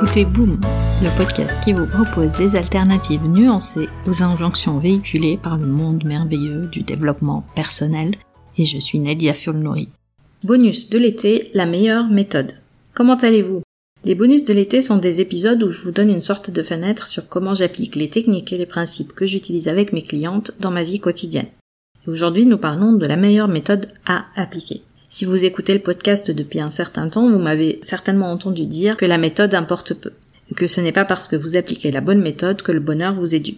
écoutez Boom, le podcast qui vous propose des alternatives nuancées aux injonctions véhiculées par le monde merveilleux du développement personnel. Et je suis Nadia Fulnori. Bonus de l'été, la meilleure méthode. Comment allez-vous? Les bonus de l'été sont des épisodes où je vous donne une sorte de fenêtre sur comment j'applique les techniques et les principes que j'utilise avec mes clientes dans ma vie quotidienne. Et aujourd'hui, nous parlons de la meilleure méthode à appliquer. Si vous écoutez le podcast depuis un certain temps, vous m'avez certainement entendu dire que la méthode importe peu, et que ce n'est pas parce que vous appliquez la bonne méthode que le bonheur vous est dû.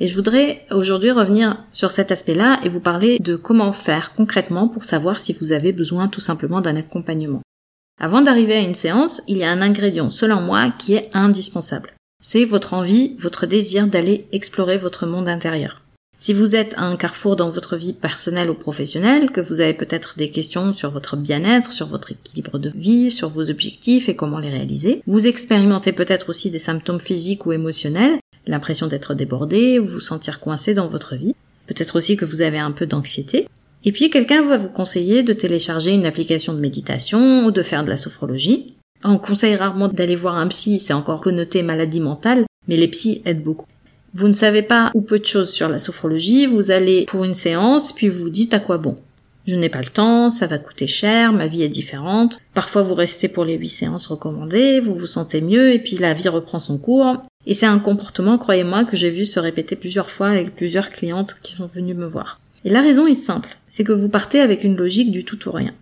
Et je voudrais aujourd'hui revenir sur cet aspect-là et vous parler de comment faire concrètement pour savoir si vous avez besoin tout simplement d'un accompagnement. Avant d'arriver à une séance, il y a un ingrédient, selon moi, qui est indispensable. C'est votre envie, votre désir d'aller explorer votre monde intérieur. Si vous êtes un carrefour dans votre vie personnelle ou professionnelle, que vous avez peut-être des questions sur votre bien-être, sur votre équilibre de vie, sur vos objectifs et comment les réaliser, vous expérimentez peut-être aussi des symptômes physiques ou émotionnels, l'impression d'être débordé, ou vous sentir coincé dans votre vie, peut-être aussi que vous avez un peu d'anxiété, et puis quelqu'un va vous conseiller de télécharger une application de méditation ou de faire de la sophrologie. On conseille rarement d'aller voir un psy, c'est encore connoté maladie mentale, mais les psys aident beaucoup. Vous ne savez pas ou peu de choses sur la sophrologie, vous allez pour une séance, puis vous vous dites à quoi bon. Je n'ai pas le temps, ça va coûter cher, ma vie est différente. Parfois vous restez pour les huit séances recommandées, vous vous sentez mieux et puis la vie reprend son cours. Et c'est un comportement, croyez-moi, que j'ai vu se répéter plusieurs fois avec plusieurs clientes qui sont venues me voir. Et la raison est simple, c'est que vous partez avec une logique du tout ou rien.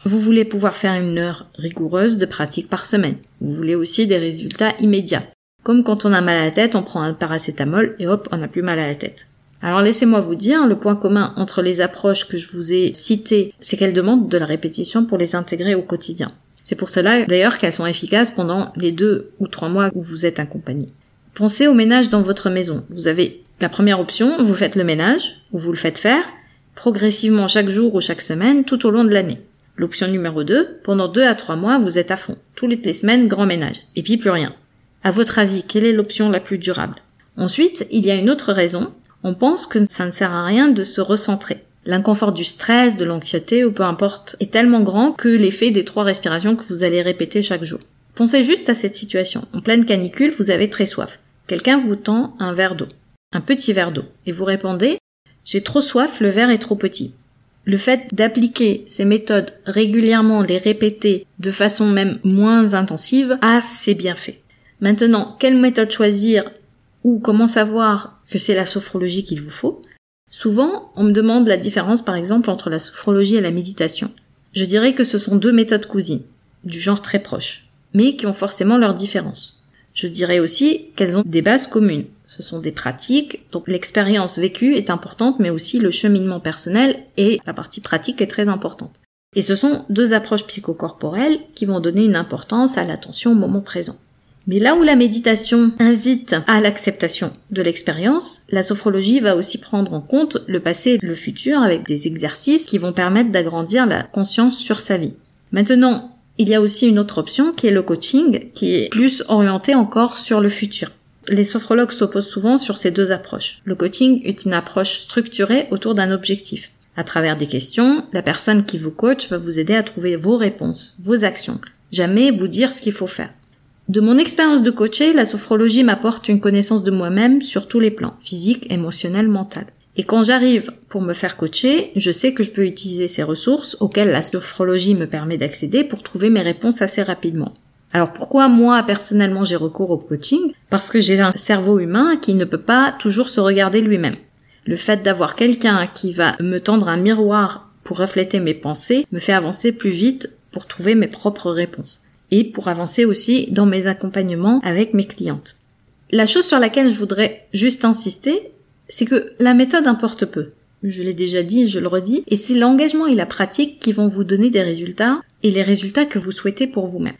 Vous voulez pouvoir faire une heure rigoureuse de pratique par semaine. Vous voulez aussi des résultats immédiats. Comme quand on a mal à la tête, on prend un paracétamol et hop, on n'a plus mal à la tête. Alors laissez-moi vous dire, le point commun entre les approches que je vous ai citées, c'est qu'elles demandent de la répétition pour les intégrer au quotidien. C'est pour cela d'ailleurs qu'elles sont efficaces pendant les deux ou trois mois où vous êtes accompagné. Pensez au ménage dans votre maison. Vous avez la première option, vous faites le ménage, ou vous le faites faire, progressivement chaque jour ou chaque semaine tout au long de l'année. L'option numéro 2, pendant deux à trois mois, vous êtes à fond. Toutes les semaines, grand ménage. Et puis plus rien. À votre avis, quelle est l'option la plus durable? Ensuite, il y a une autre raison. On pense que ça ne sert à rien de se recentrer. L'inconfort du stress, de l'anxiété ou peu importe est tellement grand que l'effet des trois respirations que vous allez répéter chaque jour. Pensez juste à cette situation. En pleine canicule, vous avez très soif. Quelqu'un vous tend un verre d'eau. Un petit verre d'eau. Et vous répondez J'ai trop soif, le verre est trop petit. Le fait d'appliquer ces méthodes régulièrement, les répéter de façon même moins intensive, a ses bienfaits. Maintenant, quelle méthode choisir ou comment savoir que c'est la sophrologie qu'il vous faut? Souvent, on me demande la différence par exemple entre la sophrologie et la méditation. Je dirais que ce sont deux méthodes cousines, du genre très proche, mais qui ont forcément leurs différences. Je dirais aussi qu'elles ont des bases communes. Ce sont des pratiques, donc l'expérience vécue est importante, mais aussi le cheminement personnel et la partie pratique est très importante. Et ce sont deux approches psychocorporelles qui vont donner une importance à l'attention au moment présent. Mais là où la méditation invite à l'acceptation de l'expérience, la sophrologie va aussi prendre en compte le passé et le futur avec des exercices qui vont permettre d'agrandir la conscience sur sa vie. Maintenant, il y a aussi une autre option qui est le coaching, qui est plus orienté encore sur le futur. Les sophrologues s'opposent souvent sur ces deux approches. Le coaching est une approche structurée autour d'un objectif. À travers des questions, la personne qui vous coach va vous aider à trouver vos réponses, vos actions. Jamais vous dire ce qu'il faut faire. De mon expérience de coacher, la sophrologie m'apporte une connaissance de moi-même sur tous les plans, physique, émotionnel, mental. Et quand j'arrive pour me faire coacher, je sais que je peux utiliser ces ressources auxquelles la sophrologie me permet d'accéder pour trouver mes réponses assez rapidement. Alors pourquoi moi personnellement j'ai recours au coaching? Parce que j'ai un cerveau humain qui ne peut pas toujours se regarder lui-même. Le fait d'avoir quelqu'un qui va me tendre un miroir pour refléter mes pensées me fait avancer plus vite pour trouver mes propres réponses et pour avancer aussi dans mes accompagnements avec mes clientes. La chose sur laquelle je voudrais juste insister, c'est que la méthode importe peu. Je l'ai déjà dit, je le redis, et c'est l'engagement et la pratique qui vont vous donner des résultats et les résultats que vous souhaitez pour vous-même.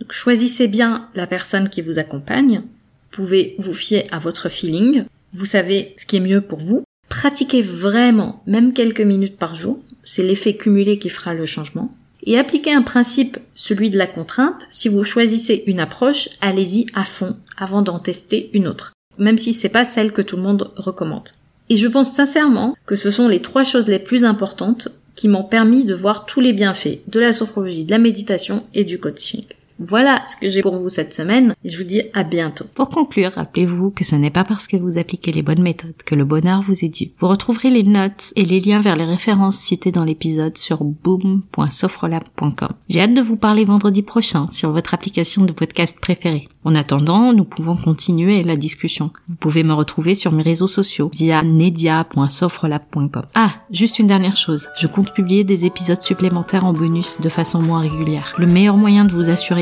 Donc choisissez bien la personne qui vous accompagne, vous pouvez vous fier à votre feeling, vous savez ce qui est mieux pour vous, pratiquez vraiment, même quelques minutes par jour, c'est l'effet cumulé qui fera le changement, et appliquez un principe, celui de la contrainte. Si vous choisissez une approche, allez-y à fond avant d'en tester une autre, même si c'est pas celle que tout le monde recommande. Et je pense sincèrement que ce sont les trois choses les plus importantes qui m'ont permis de voir tous les bienfaits de la sophrologie, de la méditation et du coaching. Voilà ce que j'ai pour vous cette semaine je vous dis à bientôt. Pour conclure, rappelez-vous que ce n'est pas parce que vous appliquez les bonnes méthodes que le bonheur vous est dû. Vous retrouverez les notes et les liens vers les références citées dans l'épisode sur boom.sofrelab.com. J'ai hâte de vous parler vendredi prochain sur votre application de podcast préférée. En attendant, nous pouvons continuer la discussion. Vous pouvez me retrouver sur mes réseaux sociaux via nedia.sofrelab.com. Ah, juste une dernière chose. Je compte publier des épisodes supplémentaires en bonus de façon moins régulière. Le meilleur moyen de vous assurer